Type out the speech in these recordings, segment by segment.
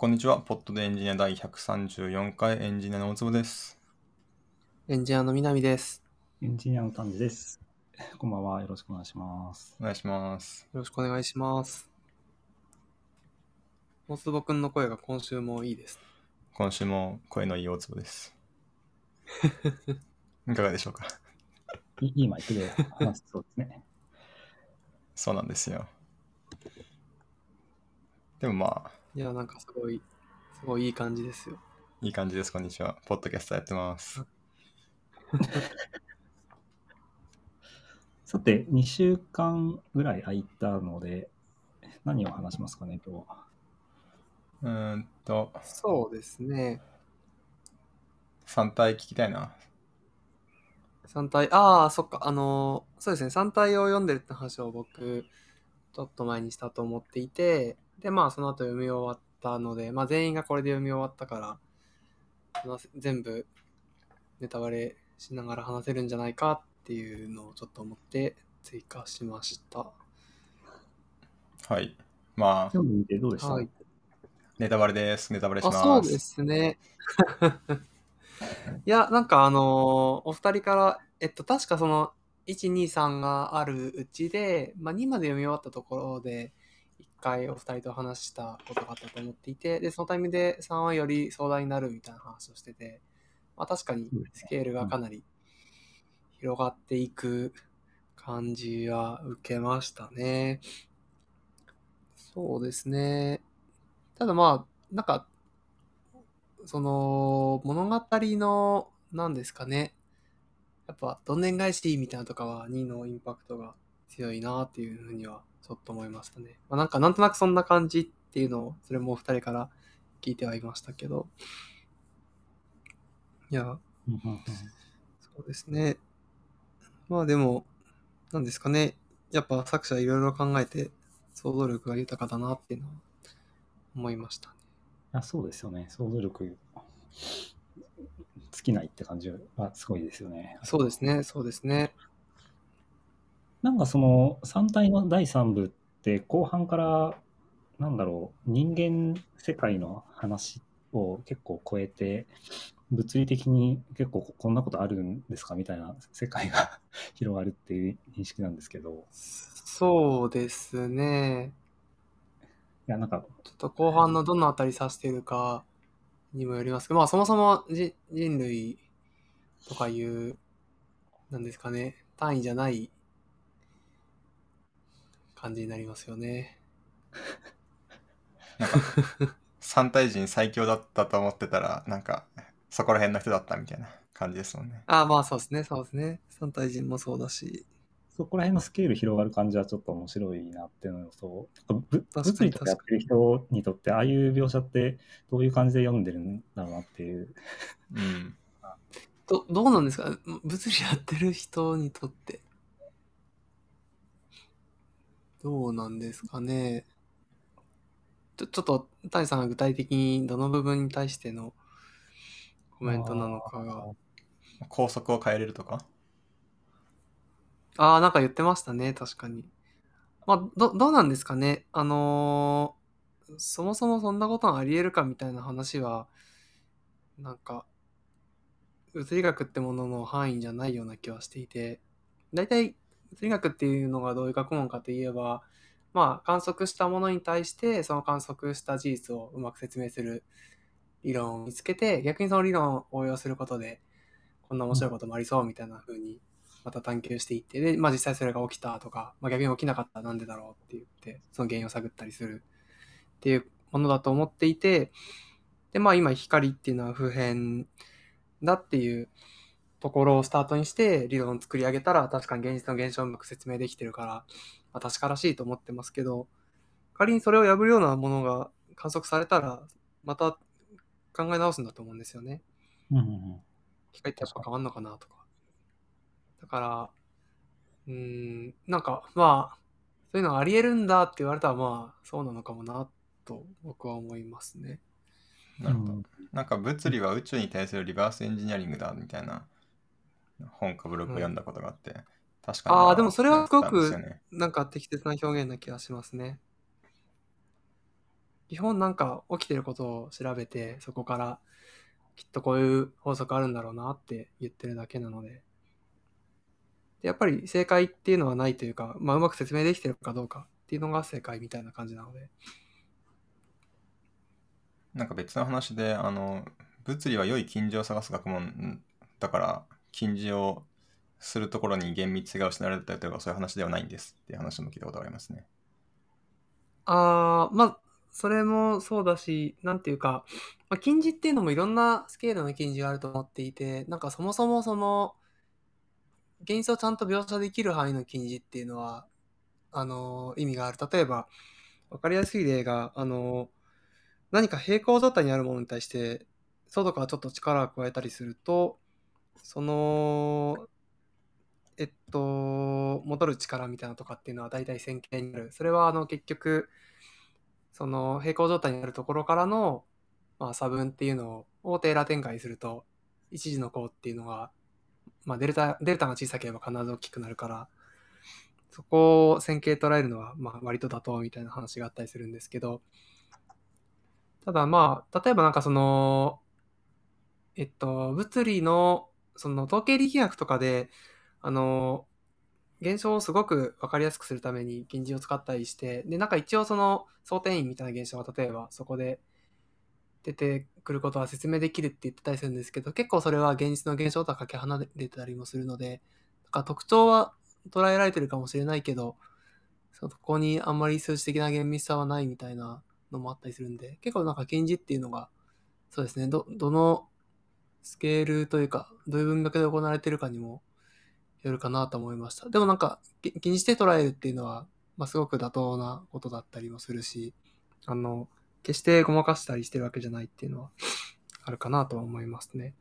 こんにちは。ポッドでエンジニア第134回エンジニアの大坪です。エンジニアの南です。エンジニアの丹治です。こんばんは。よろしくお願いします。お願いします。よろしくお願いします。大坪くんの声が今週もいいです。今週も声のいい大坪です。いかがでしょうか？いいいマイクで話せそうですね。そうなんですよ。でもまあ、いや、なんかすごい、すごいいい感じですよ。いい感じです。こんにちは。ポッドキャストやってます。さて、2週間ぐらい空いたので、何を話しますかね、今日は。うーんと、そうですね。3体聞きたいな。3体、ああ、そっか、あのーそうですね、3体を読んでるって話を僕、ちょっと前にしたと思っていて、で、まあ、その後読み終わったので、まあ、全員がこれで読み終わったから、全部ネタバレしながら話せるんじゃないかっていうのをちょっと思って追加しました。はい。まあ、どうでした、はい。ネタバレです。ネタバレしあ、ます。そうですね。いや、なんかあのーお二人から、えっと、確かその、1、2、3があるうちで、まあ、2まで読み終わったところで、一回お二人と話したことがあったと思っていて、で、そのタイミングで3はより壮大になるみたいな話をしてて、まあ、確かにスケールがかなり広がっていく感じは受けましたね。そうですね。ただまあ、なんか、その、物語の、なんですかね。やっぱ、どんでん返しみたいなとかは2のインパクトが強いなっていうふうにはちょっと思いましたね。まあ、なんか、なんとなくそんな感じっていうのを、それもお二人から聞いてはいましたけど。いや、そうですね。まあでも、なんですかね。やっぱ作者いろいろ考えて想像力が豊かだなっていうのは思いましたね。あそうですよね。想像力尽きないって感じはすごいですよね。そうですね、そうですね。なんかその3体の第3部って後半からなんだろう人間世界の話を結構超えて物理的に結構こんなことあるんですかみたいな世界が 広がるっていう認識なんですけどそうですね。いやなんかちょっと後半のどのあたり指しているかにもよりますけど、まあそもそもじ人類とかいう、なんですかね、単位じゃない感じになりますよね。3体人最強だったと思ってたら、なんか、そこら辺の人だったみたいな感じですもんね。ああ、まあそうですね、そうですね。三体人もそうだし。そこら辺のスケール広がる感じはちょっと面白いなっていうのと物理とかやってる人にとってああいう描写ってどういう感じで読んでるんだろうなっていううん。どどうなんですか？物理やってる人にとって。どうなんですかね。ちょちょっと、谷さんが具体的にどの部分に対してのコメントなのかが。高速を変えれるとか？ああ、なんか言ってましたね、確かに。まあ、ど、どうなんですかね。あのーそもそもそんなことがあり得るかみたいな話は、なんか、物理学ってものの範囲じゃないような気はしていて、大体、物理学っていうのがどういう学問かといえば、まあ、観測したものに対して、その観測した事実をうまく説明する理論を見つけて、逆にその理論を応用することで、こんな面白いこともありそうみたいな風にまた探求していって、で、まあ実際それが起きたとか、まあ逆に起きなかったらなんでだろうって言って、その原因を探ったりするっていうものだと思っていて、で、まあ今光っていうのは普遍だっていうところをスタートにして理論を作り上げたら確かに現実の現象をうまく説明できてるから、まあ確からしいと思ってますけど、仮にそれを破るようなものが観測されたら、また考え直すんだと思うんですよね。うんうんうん光ってやっぱ変わんのかなとか。だから、うーん、なんかまあ、そういうのがあり得るんだって言われたらまあ、そうなのかもなと僕は思いますね。なるほど。なんか物理は宇宙に対するリバースエンジニアリングだみたいな本かブログを読んだことがあって、確かにな。ああ、でもそれはすごくなんか適切な表現な気がしますね。基本なんか起きてることを調べて、そこからきっとこういう法則あるんだろうなって言ってるだけなので、でやっぱり正解っていうのはないというか、まあ、うまく説明できてるかどうかっていうのが正解みたいな感じなので。なんか別の話で、あの、物理は良い近似を探す学問だから、近似をするところに厳密が失われたりとかそういう話ではないんですっていう話も聞いたことがありますね。ああ、まあ、それもそうだし、なんていうか、まあ、近似っていうのもいろんなスケールの近似があると思っていて、なんかそもそもその、現実をちゃんと描写できる範囲の近似っていうのは、あの、意味がある。例えば、わかりやすい例が、あの、何か平行状態にあるものに対して、外からちょっと力を加えたりすると、その、えっと、戻る力みたいなとかっていうのは大体線形になる。それはあの結局、その平行状態にあるところからの、まあ、差分っていうのをテーラ展開すると、一時の項っていうのが、まあ、デルタ、デルタが小さければ必ず大きくなるから、そこを線形捉えるのは、まあ、割と妥当みたいな話があったりするんですけど、ただまあ、例えばなんかその、えっと、物理の、その統計力学とかで、あの、現象をすごく分かりやすくするために近似を使ったりして、で、なんか一応その想定員みたいな現象が例えばそこで出てくることは説明できるって言ってたりするんですけど、結構それは現実の現象とはかけ離れてたりもするので、なんか特徴は捉えられてるかもしれないけど、そこにあんまり数値的な厳密さはないみたいなのもあったりするんで、結構なんか近似っていうのが、そうですね、ど、どのスケールというか、どういう文脈で行われてるかにもよるかなと思いました。でもなんか気にして捉えるっていうのは、まあ、すごく妥当なことだったりもするし、あの、決してごまかしたりしてるわけじゃないっていうのはあるかなとは思いますね。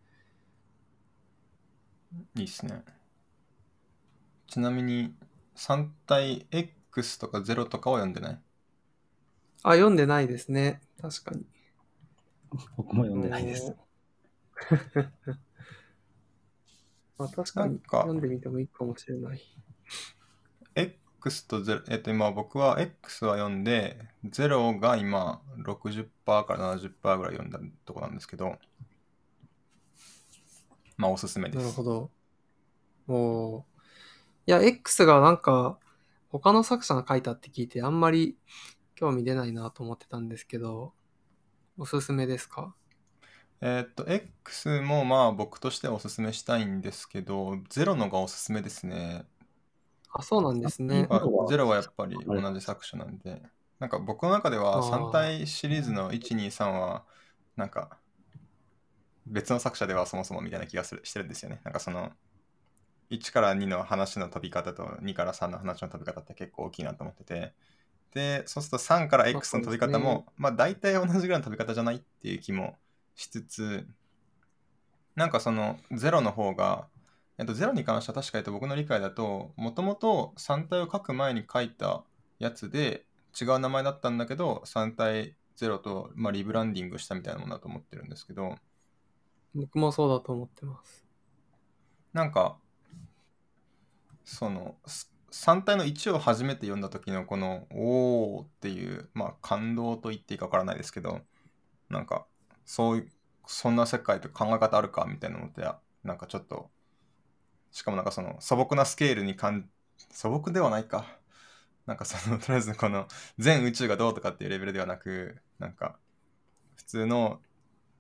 いいっすね。ちなみに3対 X とか0とかは読んでない？あ、読んでないですね。確かに。僕も読んでないです。まあ、確かに読んでみてもいいかもしれない。X と0、えっと今僕は X は読んで、0が今60%から70%ぐらい読んだとこなんですけど、まあおすすめです。なるほど。おいや、X がなんか他の作者が書いたって聞いてあんまり興味出ないなと思ってたんですけど、おすすめですか？えーっと、X もまあ僕としてはおすすめしたいんですけど、ゼロのがおすすめですね。あ、そうなんですね。あゼロは？やっぱり同じ作者なんで、なんか僕の中では3体シリーズの1、2、3は、なんか別の作者ではそもそもみたいな気がするしてるんですよね。なんかその1から2の話の飛び方と2から3の話の飛び方って結構大きいなと思ってて、で、そうすると3から X の飛び方も、まあ大体同じぐらいの飛び方じゃないっていう気もしつつ、なんかその0の方が、えっと、0に関しては確かに僕の理解だと、もともと3体を書く前に書いたやつで違う名前だったんだけど、3体0と、まあ、リブランディングしたみたいなものだと思ってるんですけど、僕もそうだと思ってます。なんか、その、3体の1を初めて読んだ時のこの、おーっていう、まあ感動と言っていいかわからないですけど、なんか、そういう、そんな世界と考え方あるかみたいなのって、なんかちょっと、しかもなんかその素朴なスケールにかん、素朴ではないか。なんかその、とりあえずこの全宇宙がどうとかっていうレベルではなく、なんか、普通の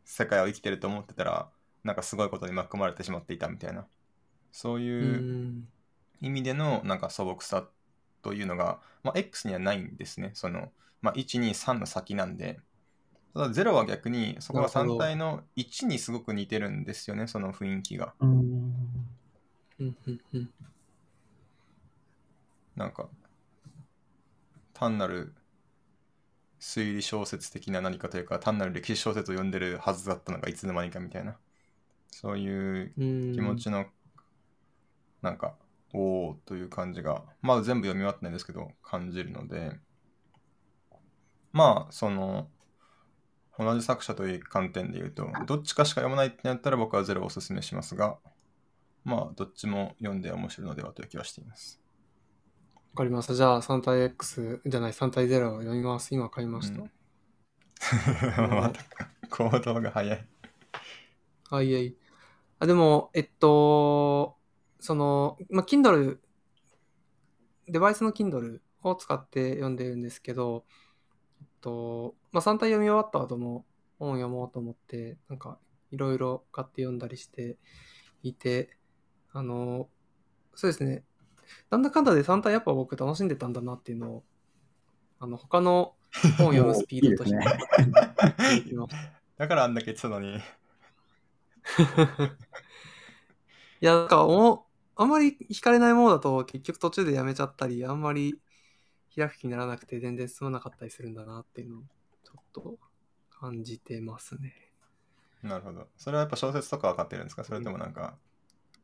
世界を生きてると思ってたら、なんかすごいことに巻き込まれてしまっていたみたいな、そういう意味でのなんか素朴さというのが、まあ、X にはないんですね。その、まあ、1、2、3の先なんで、ただ0は逆にそこが3体の1にすごく似てるんですよね、その雰囲気が。なんか単なる推理小説的な何かというか単なる歴史小説を読んでるはずだったのがいつの間にかみたいな。そういう気持ちのなんかおおという感じがまだ全部読み終わってないんですけど感じるので。まあその同じ作者という観点で言うと、どっちかしか読まないってなったら僕はゼロをおすすめしますが、まあ、どっちも読んで面白いのではという気はしています。わかりました。じゃあ、3対 X じゃない、3対0を読みます。今買いました。うん、また行動が早い。はいはい。あ、でも、えっと、その、まあ、Kindle、デバイスの Kindle を使って読んでるんですけど、と、まあ、3体読み終わった後も本を読もうと思って、なんか、いろいろ買って読んだりしていて、あの、そうですね、なんだかんだで3体やっぱ僕楽しんでたんだなっていうのを、あの、他の本を読むスピードとして いいね。だからあんだけ言ってたのに。いや、なんかお、あんまり惹かれないものだと結局途中でやめちゃったり、あんまり開く気にならなくて全然進まなかったりするんだなっていうのをちょっと感じてますね。なるほど。それはやっぱ小説とか分かってるんですか？それともなんか、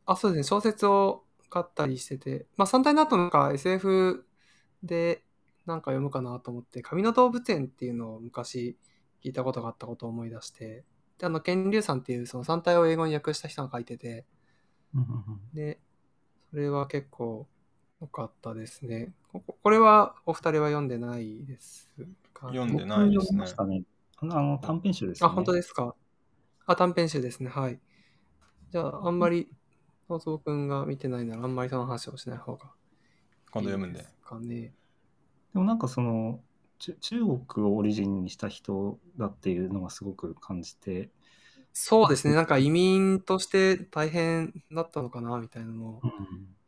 あ、そうですね、小説を買ったりしてて、まあ3体の後なんか SF でなんか読むかなと思って、紙の動物園っていうのを昔聞いたことがあったことを思い出して、で、あの、ケンリュウさんっていうその3体を英語に訳した人が書いてて、うんうんうん。で、それは結構良かったですね。こここれはお二人は読んでないですか、読んでないですねね。あのあの短編集です、ね。あ、本当ですか？あ、短編集ですね。はい。じゃあ、あんまり、松尾くんが見てないなら、あんまりその話をしない方が今度読むんで。でもなんかそのち中国をオリジンにした人だっていうのがすごく感じて、そうですね。なんか移民として大変だったのかな、みたいなのをうん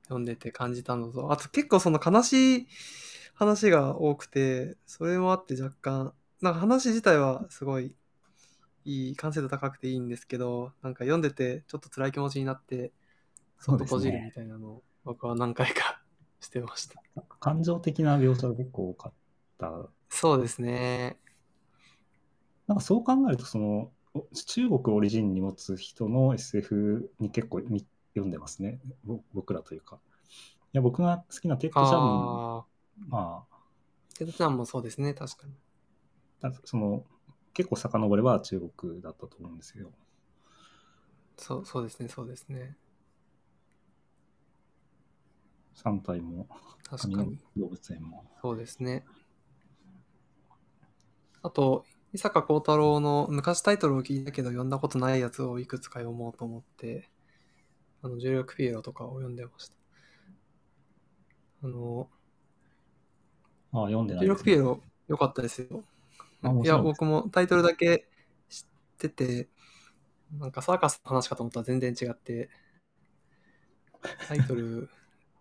読んでて感じたのと、あと結構その悲しい話が多くて、それもあって若干、なんか話自体はすごいいい、完成度高くていいんですけど、なんか読んでてちょっと辛い気持ちになって、そっと閉じるみたいなのを僕は何回か してました。感情的な描写が結構多かった。そうですね。なんかそう考えるとそのお中国をオリジンに持つ人の SF に結構み読んでますね。ぼ僕らというか。いや僕が好きなテッド・チャン。ああ、まあテッド・チャンもそうですね、確かに。だその結構遡れば中国だったと思うんですけど。そうそうですね、そうですね。三体も確かに。動物園も。そうですね。あと、伊坂幸太郎の昔タイトルを聞いたけど読んだことないやつをいくつか読もうと思って、あの、重力ピエロとかを読んでました。あの、ああ、読んでな重いです、ね。力ピエロ良かったですよ。いや、僕もタイトルだけ知ってて、なんかサーカスの話かと思ったら全然違って、タイトル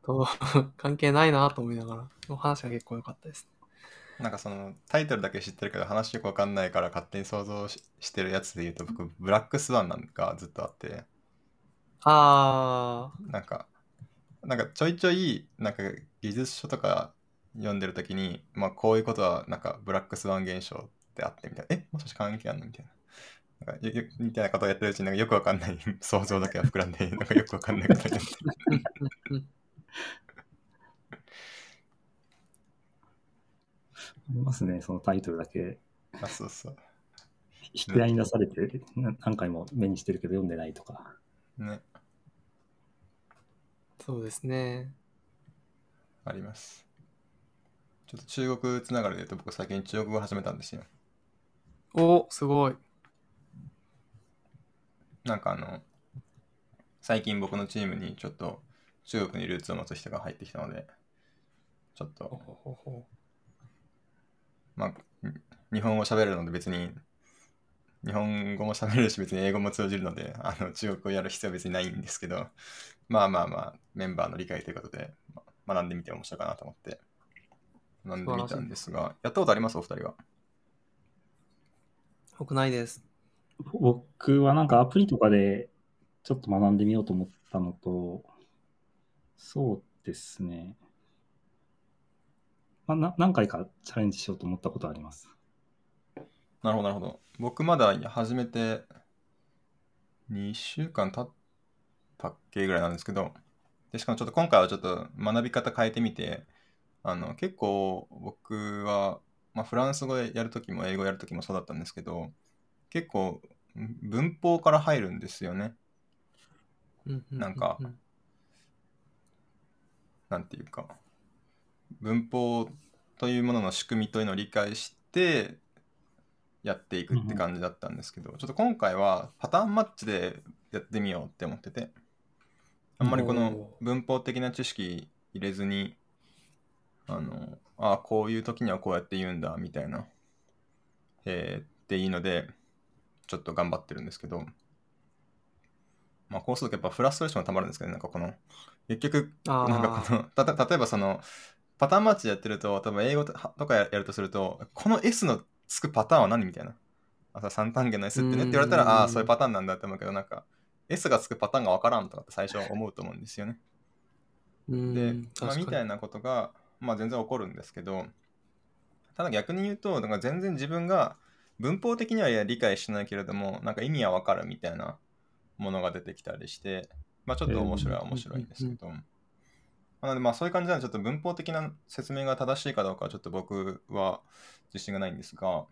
と 関係ないなと思いながら、でも話が結構良かったです。なんかそのタイトルだけ知ってるけど話よくわかんないから勝手に想像ししてるやつで言うと僕ブラックスワンなんかずっとあってあなんかなんかちょいちょいなんか技術書とか読んでる時にまあこういうことはなんかブラックスワン現象ってあってみたいな。えもしかして関係あんのみたいな。なんかみたいなことをやってるうちになんかよくわかんない 想像だけは膨らんでなんかよくわかんないことになってー。ありますね、そのタイトルだけ。あそうそう。引き合いに出されてな何回も目にしてるけど読んでないとか。ねそうですね。ありますちょっと中国つながりで言うと僕最近中国語始めたんですよお、すごい。なんかあの、最近僕のチームにちょっと中国にルーツを持つ人が入ってきたので、ちょっと、まあ、ん日本語喋れるので別に、日本語も喋れるし別に英語も通じるので、あの中国語をやる必要は別にないんですけど、まあまあまあ、メンバーの理解ということで、まあ学んでみて面白いかなと思って、学んでみたんですが、やったことあります？お二人は？僕ないです。僕はなんかアプリとかでちょっと学んでみようと思ったのと、そうですね。まあ、な何回かチャレンジしようと思ったことはあります。なるほど、なるほど。僕まだ始めて2週間経ったっけぐらいなんですけど、でしかもちょっと今回はちょっと学び方変えてみて、あの結構僕は、まあ、フランス語でやるときも英語やるときもそうだったんですけど、結構文法から入るんですよね。なんかうんなんていうか、文法というものの仕組みというのを理解してやっていくって感じだったんですけど、ちょっと今回はパターンマッチでやってみようって思っててあんまりこの文法的な知識入れずにあのあこういう時にはこうやって言うんだみたいなえー、っていいのでちょっと頑張ってるんですけどまあこうするとやっぱフラストレーションがたまるんですけど、ね、なんかこの結局なんかこのた例えばそのパターンマッチでやってると多分英語とかやるとするとこの S のつくパターンは何みたいな。あ三単元の S ってねって言われたら、ああ、そういうパターンなんだって思うけど、なんか、S がつくパターンがわからんとかって最初思うと思うんですよね。で、まあ、みたいなことが、まあ、全然起こるんですけど、ただ逆に言うと、なんか全然自分が文法的には理解しないけれども、なんか意味はわかるみたいなものが出てきたりして、まあ、ちょっと面白いは面白いんですけど、なのでまあそういう感じなのでちょっと文法的な説明が正しいかどうかはちょっと僕は自信がないんですが、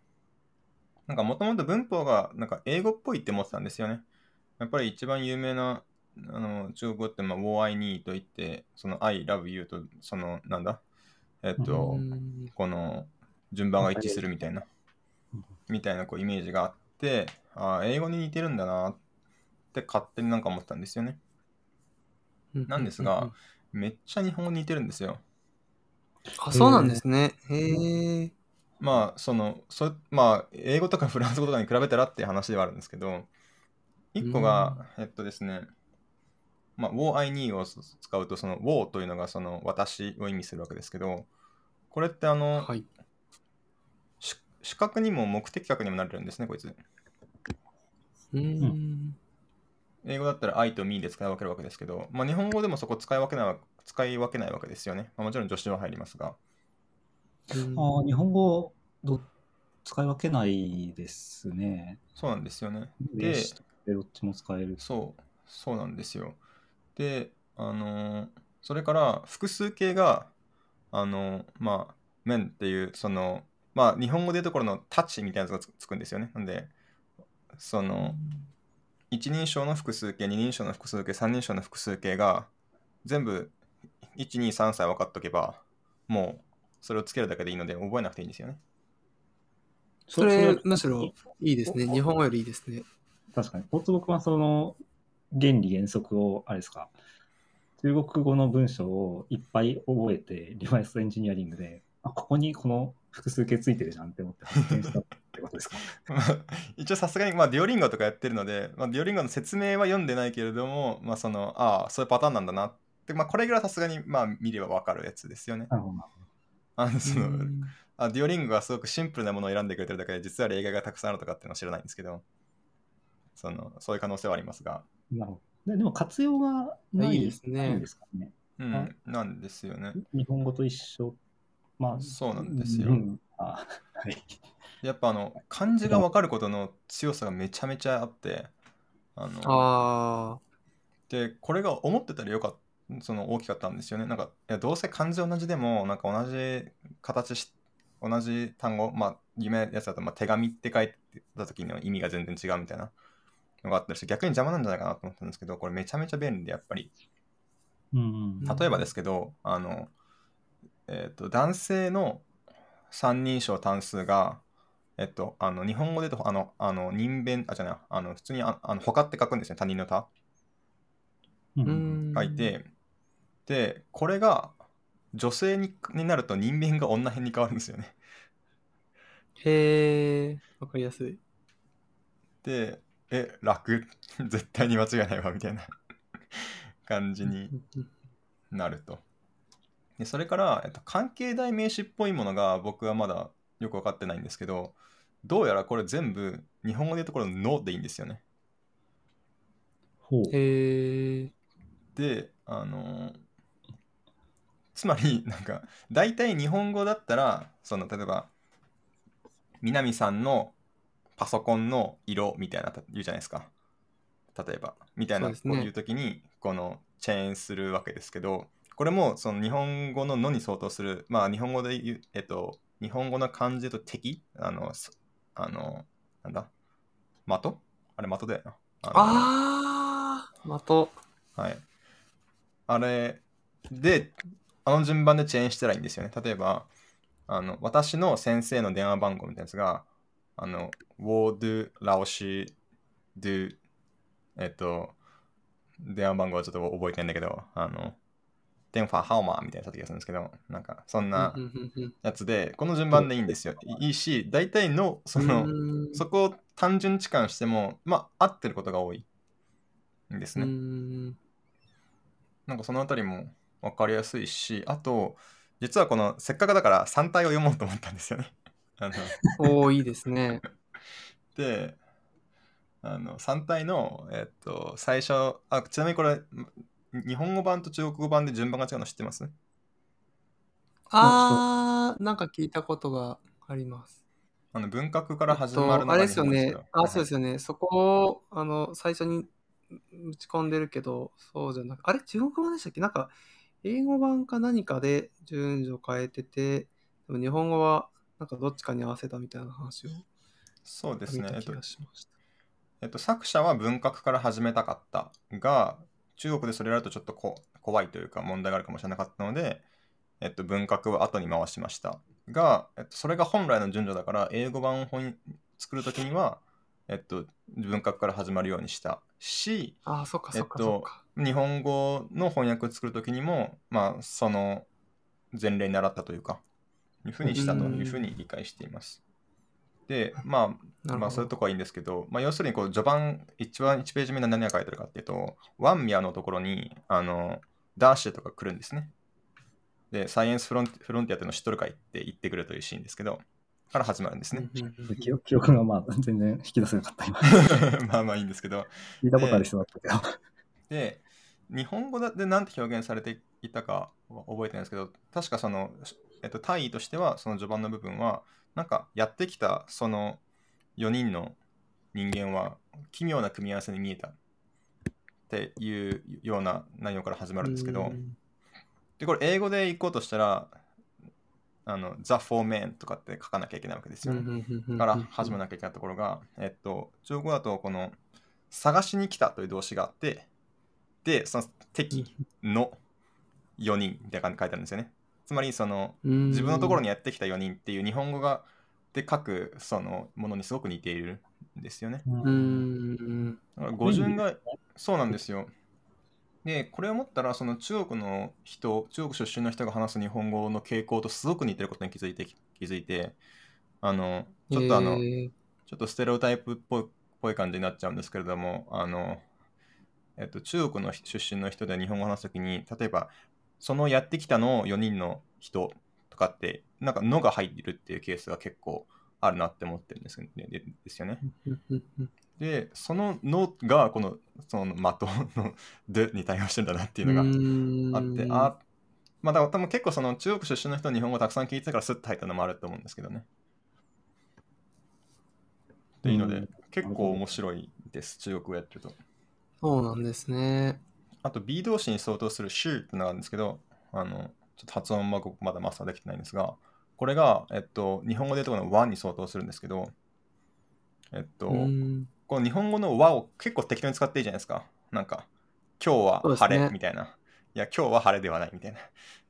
なんかもともと文法がなんか英語っぽいって思ってたんですよね。やっぱり一番有名なあの中国語って、まあ、我愛にと言って、その I love you と、そのなんだ、えっと、この順番が一致するみたいな、みたいなこうイメージがあって、あ英語に似てるんだなって勝手になんか思ったんですよね。なんですが、めっちゃ日本語に似てるんですよ。あ、そうなんですね。へえ。まあ、その、そまあ、英語とかフランス語とかに比べたらっていう話ではあるんですけど、一個が、えっとですね、まあ、w I need を使うと、その w というのがその私を意味するわけですけど、これってあの、はい、視覚にも目的覚にもなれるんですね、こいつ。うん。英語だったら I と me で使い分けるわけですけど、まあ、日本語でもそこ使い分けない使い分けないわけですよね。まあ、もちろん助詞は入りますが。あ日本語ど使い分けないですね。そうなんですよね。で、どっちも使える。そう、そうなんですよ。で、あのー、それから複数形が、あのー、まあ、面っていう、その、まあ、日本語でいうところのタッチみたいなやつがつくんですよね。なんで、その、一人称の複数形、二人称の複数形、三人称の複数形が全部1、2、3歳分かっとけば、もうそれをつけるだけでいいので覚えなくていいんですよね。それ、むしろいいですね。日本語よりいいですね。確かに。大坪君はその原理原則を、あれですか、中国語の文章をいっぱい覚えて、リバイスエンジニアリングで、あ、ここにこの複数形ついてるじゃんって思って発見したってことですか？一応さすがに、まあ、デュオリンゴとかやってるので、まあ、デュオリンゴの説明は読んでないけれども、まあ、その、ああ、そういうパターンなんだなっで、まあ、これぐらいさすがに、まあ、見ればわかるやつですよね。あのそのあデュオリングがすごくシンプルなものを選んでくれてるだけで、実は例外がたくさんあるとかっていうのは知らないんですけど、そのそういう可能性はありますが。なるほど。でも活用がないですね。ですかね。うん、なんですよね。日本語と一緒。まあ、そうなんですよ。うん、あはい、やっぱあの漢字が分かることの強さがめちゃめちゃあって、あのあで、これが思ってたらよかっその大きかったんですよね。なんか、いやどうせ漢字同じでも、なんか同じ形し、同じ単語、まあ、有名なやつだと、まあ、手紙って書いてた時の意味が全然違うみたいなのがあったりして、逆に邪魔なんじゃないかなと思ったんですけど、これめちゃめちゃ便利で、やっぱり。うん、例えばですけど、あの、えっ、ー、と、男性の三人称単数が、えっと、あの日本語で言うと、あの、あの人弁、あ、じゃない、あの普通にああの他って書くんですね、他人の他。うん、書いて、でこれが女性にになると人間が女編に変わるんですよね。へえ、わかりやすい。で、え、楽？絶対に間違いないわみたいな感じになると。でそれから、えっと、関係代名詞っぽいものが僕はまだよく分かってないんですけど、どうやらこれ全部日本語で言うところの「の」でいいんですよね。ほう。へえ。で、あのーつまりなんか大体日本語だったらその例えば南さんのパソコンの色みたいな言うじゃないですか。例えばみたいなこういう時にこのチェーンするわけですけどこれもその日本語の「の」に相当するまあ日本語で言うえっと日本語の漢字と敵あのあのなんだ？的？あれ的だよな。ああ的。はい。あれであの順番でチェーンしたらいいんですよね。例えば、あの私の先生の電話番号みたいなやつが、あの、wo du laoshi du えっと、電話番号はちょっと覚えてないんだけど、あの、電話ハウマーみたいな気がするんですけど、なんかそんなやつで、この順番でいいんですよ。いいし、大体の、その、うんそこを単純置換しても、まあ、合ってることが多いんですね。うんなんかそのあたりも分かりやすいし、あと、実はこの、せっかくだから3体を読もうと思ったんですよね。あのおおいいですね。で、あの3体の、えっと、最初あ、ちなみにこれ、日本語版と中国語版で順番が違うの知ってます？あー、なんか聞いたことがあります。あの文革から始まるえっとのがあれですよね。あ、そうですよ。よね。そこを、あの、最初に打ち込んでるけど、そうじゃなくあれ？中国語版でしたっけ？なんか、英語版か何かで順序変えてて、でも日本語は、なんかどっちかに合わせたみたいな話をそうですね。えっと。えっと、作者は文革から始めたかったが、中国でそれやるとちょっとこ怖いというか問題があるかもしれなかったので、えっと、文革を後に回しました。が、えっと、それが本来の順序だから、英語版を本作るときには、えっと、文革から始まるようにしたし、あー、そっかえっそっかそっとか。、日本語の翻訳を作るときにも、まあ、その前例に習ったというか、いうふうにしたというふうに理解しています。で、まあ、まあ、そういうとこはいいんですけど、まあ、要するにこう序盤、一番1ページ目に何が書いてあるかっていうと、ワンミャのところに、あの、ダーシュとか来るんですね。で、サイエンスフロンフロンティアっていうのを知っとるかいって言ってくるというシーンですけど、から始まるんですね。記憶記憶がまあ全然引き出せなかった今。まあまあいいんですけど、聞いたことありそうだったけど。で、日本語で何て表現されていたかは覚えてないんですけど、確かその、えっと、大意としては、その序盤の部分は、なんかやってきたその4人の人間は奇妙な組み合わせに見えたっていうような内容から始まるんですけど、うんで、これ英語で行こうとしたら、あの、The Four Men とかって書かなきゃいけないわけですよね。から始めなきゃいけないところが、えっと、中国語だとこの探しに来たという動詞があって、で、その敵の4人みたいな感じで書いてあるんですよね。つまり、その自分のところにやってきた4人っていう日本語がで書くそのものにすごく似ているんですよね。うん語順がそうなんですよ。で、これを思ったら、その中国の人、中国出身の人が話す日本語の傾向とすごく似てることに気づいて、気づいて、あの、ちょっとあの、えー。ちょっとステレオタイプっぽいっぽい感じになっちゃうんですけれども、あの、えっと、中国の出身の人で日本語を話すときに、例えば、そのやってきたの4人の人とかって、なんか、のが入るっていうケースが結構あるなって思ってるんですよね。でですよね。で、そののが、この、その的のでに対応してるんだなっていうのがあって、あ、まあ、だ多分結構その中国出身の人の日本語をたくさん聞いてたからスッと入ったのもあると思うんですけどね。っていうので、うん結構面白いです、中国語やってると。そうなんですね。あと B 動詞に相当する shoot ってのがあるんですけど、あの、ちょっと発音は僕まだマスターできてないんですが、これが、えっと、日本語で言うところの one に相当するんですけど、えっと、うんこの日本語の和を結構適当に使っていいじゃないですか。なんか、今日は晴れみたいな。いや、今日は晴れではないみたいな。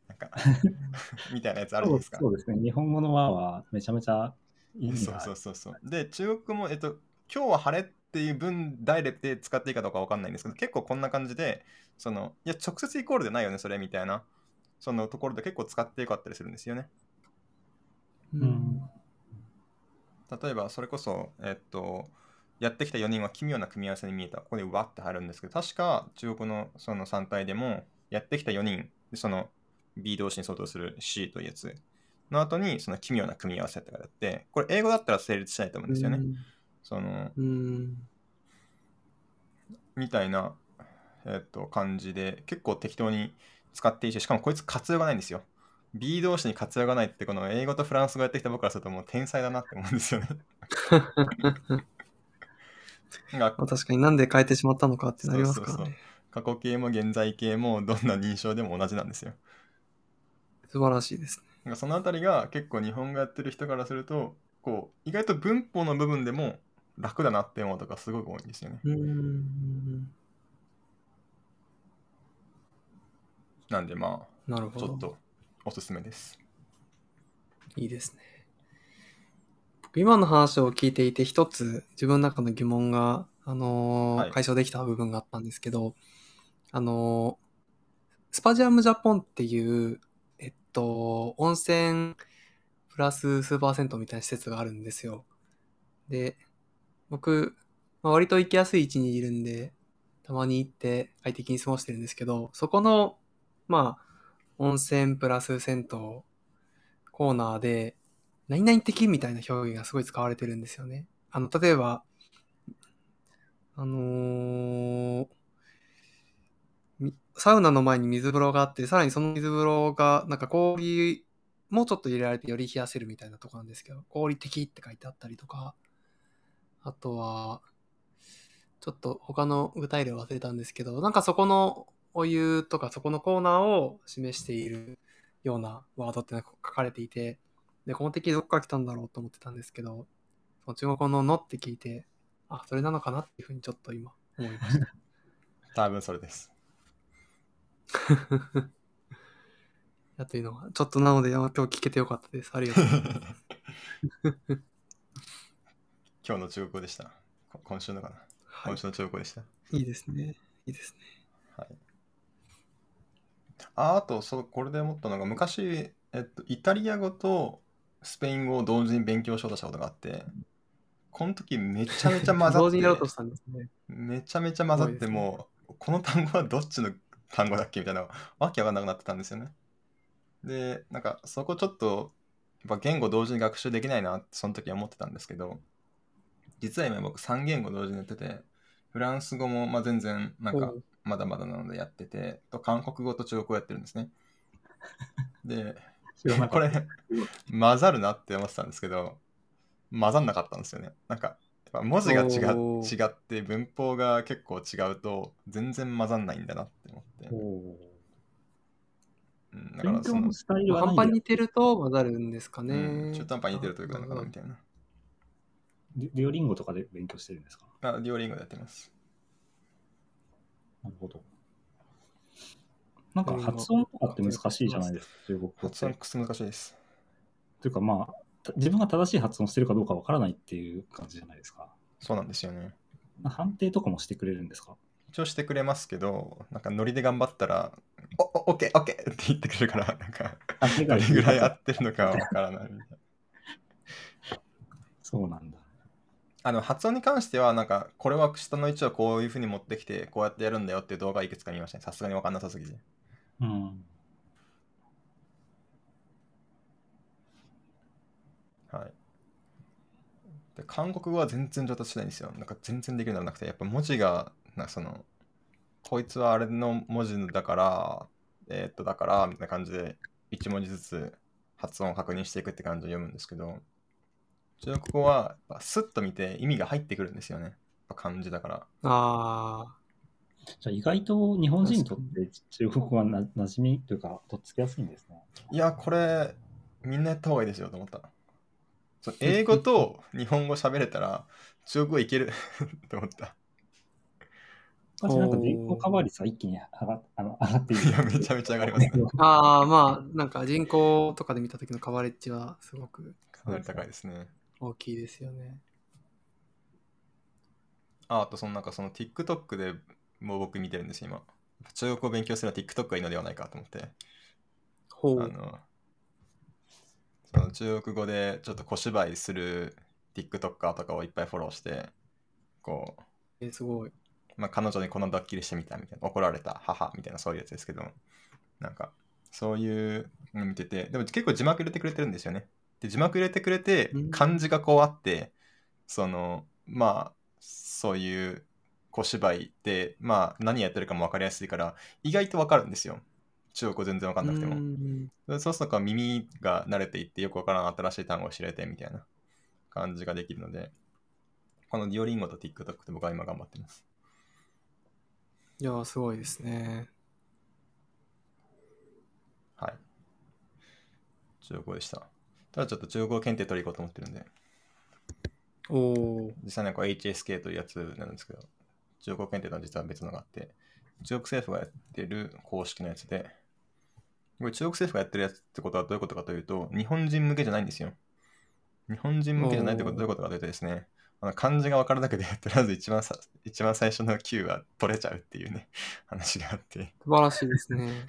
なんか、みたいなやつあるじゃないですか。そうですね。日本語の和はめちゃめちゃ意味そうがそうそうそう。で、中国語も、えっと、今日は晴れっていう文ダイレクトで使っていいかどうかわかんないんですけど、結構こんな感じで、その、いや、直接イコールでないよね、それみたいな、そのところで結構使ってよかったりするんですよね。ううんん。例えば、それこそ、えっと、やってきた4人は奇妙な組み合わせに見えた。ここでわって入るんですけど、確か中国のその3体でも、やってきた4人、でその B 動詞に相当する C というやつの後に、その奇妙な組み合わせって書いてあって、これ英語だったら成立しないと思うんですよね。その、うん。みたいな、えっと、感じで、結構適当に使っていいし、しかもこいつ活用がないんですよ。B 動詞に活用がないって、この英語とフランス語やってきた僕からするともう天才だなって思うんですよね。確かになんで変えてしまったのかってなりますからそうそうね。過去形も現在形もどんな認証でも同じなんですよ。素晴らしいですね。なんかそのあたりが結構日本語やってる人からすると、こう、意外と文法の部分でも楽だなって思うとかすごく多いんですよね。うん。なんでまあ、なるほど。ちょっとおすすめです。いいですね。今の話を聞いていて、一つ自分の中の疑問が、あのーはい解消できた部分があったんですけど、あのースパジアムジャポンっていう、えっと、温泉プラス数パーセントみたいな施設があるんですよ。で、僕、まあ、割と行きやすい位置にいるんで、たまに行って快適に過ごしてるんですけど、そこの、まあ、温泉プラス銭湯コーナーで、何々的みたいな表現がすごい使われてるんですよね。あの、例えば、あのーサウナの前に水風呂があって、さらにその水風呂が、なんか氷、もうちょっと入れられてより冷やせるみたいなとこなんですけど、氷的って書いてあったりとか、あとは、ちょっと他の具体例忘れたんですけど、なんかそこのお湯とかそこのコーナーを示しているようなワードって書かれていて、で、この敵どっから来たんだろうと思ってたんですけど、その中国語ののって聞いて、あ、それなのかなっていうふうにちょっと今思いました。多分それです。やというのは、ちょっとなので今日聞けてよかったです。ありがとうございます。今日の中国語でした。こ今週のかな、はい今週の中国語でした。いいですね。いいですね。はい。ああとそう、これで思ったのが、昔、えっと、イタリア語とスペイン語を同時に勉強しようとしたことがあって、この時めちゃめちゃ混ざって、同時にやろうとしたんですね。めちゃめちゃ混ざって、もう、この単語はどっちの単語だっけみたいな、わけわかんなくなってたんですよね。で、なんか、そこちょっと、やっぱ言語同時に学習できないなって、その時は思ってたんですけど、実は今僕3言語同時にやってて、フランス語もまあ全然、なんかまだまだなのでやってて、と韓国語と中国語やってるんですね。で、これ、混ざるなって思ってたんですけど、混ざんなかったんですよね。なんか、文字が違違って、文法が結構違うと、全然混ざんないんだなって思って。おうん、だからその半端に似てると混ざるんですかね。うん、中途半端に似てるということなのかなみたいな。デデュオリンゴとかで勉強してるんですか？あ、デュオリンゴでやってます。なるほど。なんか発音とかって難しいじゃないですか、中国語って。発音難しいです。というかまあ、た自分が正しい発音してるかどうかわからないっていう感じじゃないですか。そうなんですよね。判定とかもしてくれるんですか？一応してくれますけど、なんかノリで頑張ったら、お、お、オッケー、オッケーって言ってくれるから、なんか、どれぐらい合ってるのかはわからないみたいな。そうなんだ。あの発音に関しては、なんか、これは下の位置をこういうふうに持ってきて、こうやってやるんだよっていう動画いくつか見ましたね。さすがにわかんなさすぎて。うん。はい。で、韓国語は全然上達しないんですよ。なんか全然できるようにならなくて、やっぱ文字が、なんかその、こいつはあれの文字だから、えーっと、だから、みたいな感じで、一文字ずつ発音を確認していくって感じで読むんですけど、中国語は、やっぱスッと見て意味が入ってくるんですよね。やっぱ漢字だから。ああ、じゃあ意外と日本人にとって中国語はな馴染みというか、とっつきやすいんですね。いや、これ、みんなやった方がいいですよと思った。そう英語と日本語喋れたら、中国語いける と思った。昔なんか人口化倍率は一気に上があの上がっている。いやめちゃめちゃ上がりますねああ、まあ、なんか人口とかで見た時のカバレッジはすごくかなり高いですね。大きいですよね。ああと、そのなんかその TikTok でもう僕見てるんですよ、今。中国語を勉強するのは TikTok がいいのではないかと思って。ほう。あの、その中国語でちょっと小芝居する TikToker とかをいっぱいフォローして、こう、えすごい。まあ、彼女にこのドッキリしてみたみたいな、怒られた、母みたいなそういうやつですけど、なんか、そういうの見てて、でも結構字幕入れてくれてるんですよね。で、字幕入れてくれてうん、漢字がこうあって、その、まあ、そういう小芝居で、まあ、何やってるかも分かりやすいから、意外と分かるんですよ。中国語全然分かんなくても。うそうすると耳が慣れていってよくわからん新しい単語を知れてみたいな感じができるので、このディオリンゴと TikTok って僕は今頑張ってます。いやー、すごいですね。はい。中国語でした。ただちょっと中国語検定取り行こうと思ってるんで、おお。実際にはこう HSK というやつなんですけど、中国語検定とは実は別のがあって、中国政府がやってる公式のやつで、これ中国政府がやってるやつってことはどういうことかというと、日本人向けじゃないんですよ。日本人向けじゃないってことおーどういうことかというとですね、あの漢字が分かるだけで、とりあえず一番さ一番最初の Q は取れちゃうっていうね、話があって。素晴らしいですね。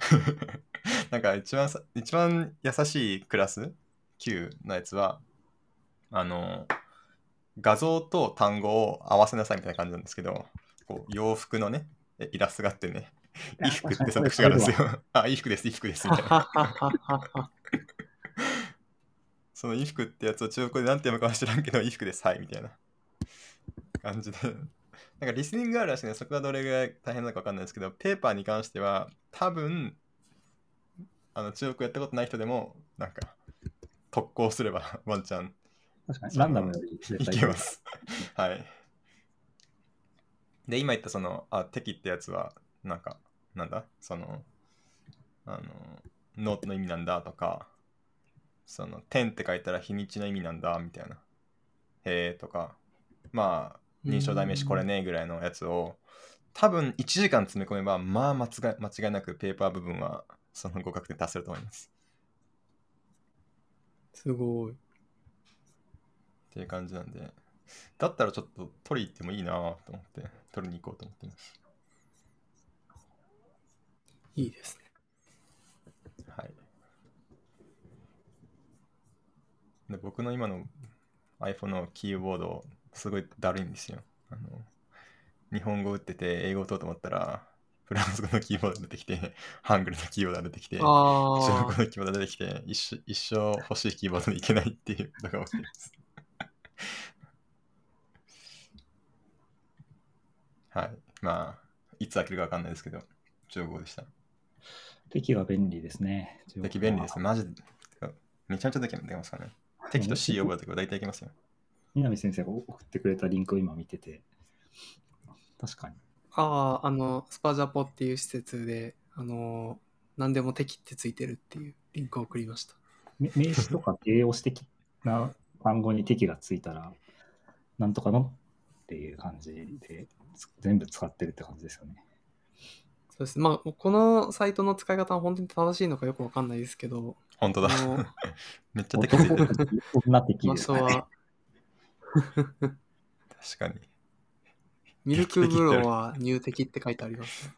なんか一番さ一番優しいクラス Q のやつはあの画像と単語を合わせなさいみたいな感じなんですけどこう洋服のねえイラストがあってね衣服って選択肢があるんですよ。あ衣服です衣服ですみたいな。その衣服ってやつを中国語で何て読むかは知らんけど衣服ですはいみたいな感じでなんかリスニングがあるらしいねそこはどれぐらい大変なのか分かんないですけどペーパーに関しては多分あの中国やったことない人でもなんか特攻すれば ワンチャン確かに、ランダムより絶い対けます。はい。で、今言ったその、あ、敵ってやつは、なんか、なんだ？その、あの、ノートの意味なんだとか、その、天って書いたら日にちの意味なんだみたいな。へえとか、まあ、認証代名詞これねぐらいのやつを、多分1時間詰め込めば、まあ間違い間違いなくペーパー部分は、その合格点達せると思います。すごい。っていう感じなんで、だったらちょっと取り行ってもいいなと思って、取りに行こうと思ってます。いいですね。はい。で僕の今の iPhone のキーボード、すごいだるいんですよ。あの日本語打ってて、英語打とうと思ったら、フランス語のキーボードが出てきて、ハングルのキーボードが出てきて、中国あ語のキーボードが出てきて、一生一生欲しいキーボードにいけないっていうのが起きてます。はい。まあ、いつ開けるかわかんないですけど、中国語でした。敵が便利ですね。敵便利ですね。マジで。めちゃめちゃできますからね。敵と C 覚えておけば大体いけますよ。南先生が送ってくれたリンクを今見てて、確かに。あ、ああ、あの、スパジャポっていう施設で、あの、何でも敵ってついてるっていうリンクを送りました。め名詞とか形容詞的な単語に敵がついたら、なんとかのっていう感じでつ全部使ってるって感じですよね。そうです。まあ、このサイトの使い方は本当に正しいのかよくわかんないですけど、本当だ めっちゃ敵ついてる。そんな敵場ですかね。所は、確かに。ミルク風呂は入敵って書いてありますね。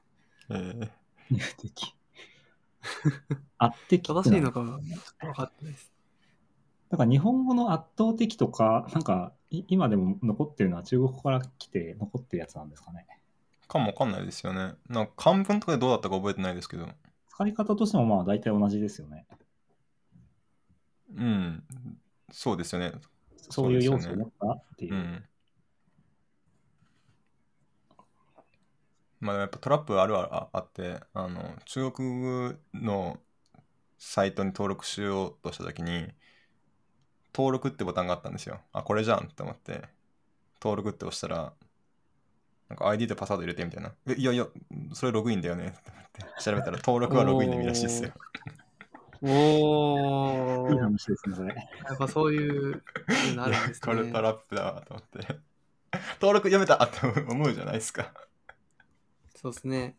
えー入敵。圧的って正しいのかなん分かってないです。だから日本語の圧倒的とか、なんかい今でも残ってるのは中国語から来て残ってるやつなんですかね。かもわかんないですよね。なんか漢文とかでどうだったか覚えてないですけど。使い方としてもまあ大体同じですよね。うん。そうですよね。そういう要素を持ったっていうう。ん。まあやっぱトラップあるああって、あの、中国のサイトに登録しようとしたときに、登録ってボタンがあったんですよ。あ、これじゃんって思って、登録って押したら、なんか ID とパスワード入れてみたいな。え、いやいや、それログインだよねって思って、調べたら登録はログインで見らしいですよ。おいいー、話ですね、それ。やっぱそういうなるんですこれね。トラップだわと思って。登録読めたって思うじゃないですか。そうですね。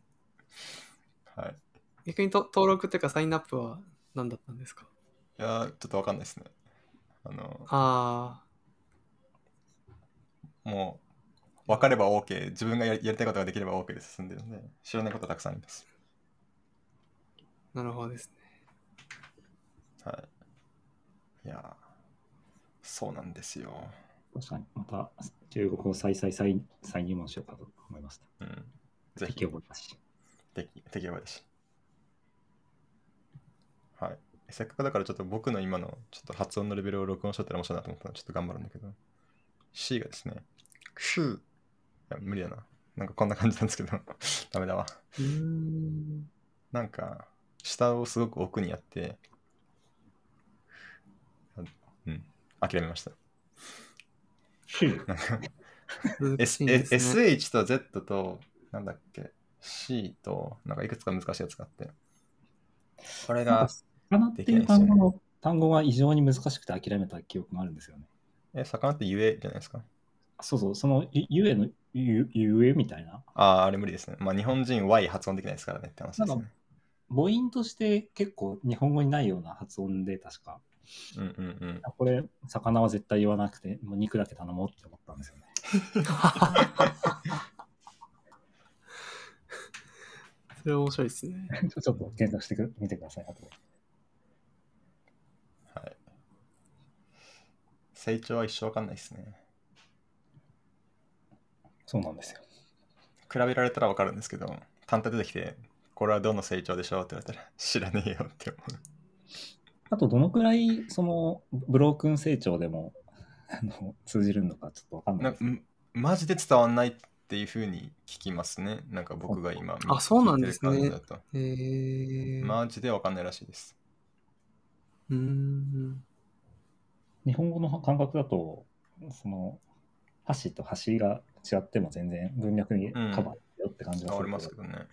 はい。逆にと登録っていうかサインアップは何だったんですか？いやー、ちょっとわかんないですね。あの、あもう、分かれば OK、自分がやりやりたいことができれば OK で進んでるんで、知らないことたくさんあります。ー、なるほどですね。はい。いやー、そうなんですよ。確かに、また中国語再再再再入門しようかと思いました。うん。ぜひ敵、覚えたし。敵、敵覚えだし。はい。せっかくだからちょっと僕の今のちょっと発音のレベルを録音しとったら面白いなと思ったらちょっと頑張るんだけど、C がですね、クシュー。いや、無理だな。なんかこんな感じなんですけど、ダメだわ。なんか、下をすごく奥にやって、あうん、諦めました。S ね。SH と Z と、なんだっけ、C と、なんかいくつか難しいやつがあって、これが、魚っていう単語の単語が異常に難しくて諦めた記憶があるんですよね。え、魚ってゆえじゃないですか？そうそう、そのゆゆえのゆゆえみたいな。ああ、あれ無理ですね。まあ日本人 Y 発音できないですからねって話ですねなん。母音として結構日本語にないような発音で確かうんうんうん。これ、魚は絶対言わなくて、もう肉だけ頼もうって思ったんですよね。それ面白いですね。ちょっと検索してく見てください。あとはい。成長は一生わかんないですね。そうなんですよ。比べられたらわかるんですけど、単体出てきて、これはどの成長でしょうって言われたら、知らねえよって思う。あと、どのくらい、その、ブロークン成長でも、あの通じるのかちょっとわかんないです。マジで伝わんないっていう風に聞きますね。なんか僕が今、あそうなんですねえ。マジでわかんないらしいです。うーん。日本語の感覚だと、その、箸と端が違っても全然文脈にカバーよって感じがあするけどりますけどね。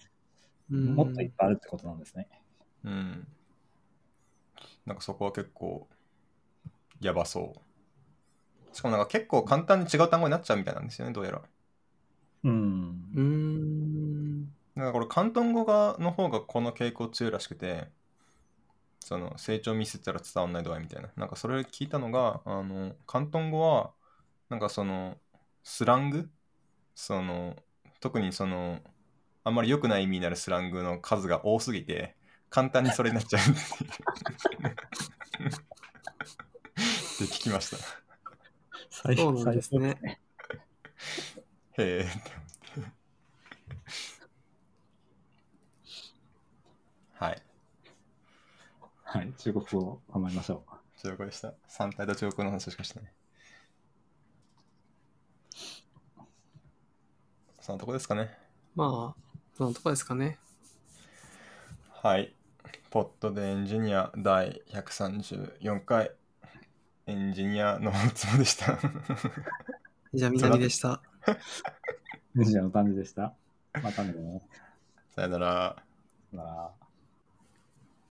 うんもっといっぱいあるってことなんですね。うん。なんかそこは結構、やばそう。しかもなんか結構簡単に違う単語になっちゃうみたいなんですよね、どうやら。うんうー。ん。だからこれ広東語がの方がこの傾向強いらしくてその成長ミスったら伝わんない度合いみたいななんかそれ聞いたのがあの広東語はなんかそのスラング？その特にそのあんまり良くない意味になるスラングの数が多すぎて簡単にそれになっちゃうっていう って聞きました最そうなんですね。へえって思ってはいはい、中国語を頑張りましょう。中国でした。三体と中国の話しかしてない。そのとこですかね。まあ、そのとこですかね。はい。ポットでエンジニア第134回。エンジニアのつもでした。じゃあ、南でした。じゃあの感じでした。またね。さよなら。さよなら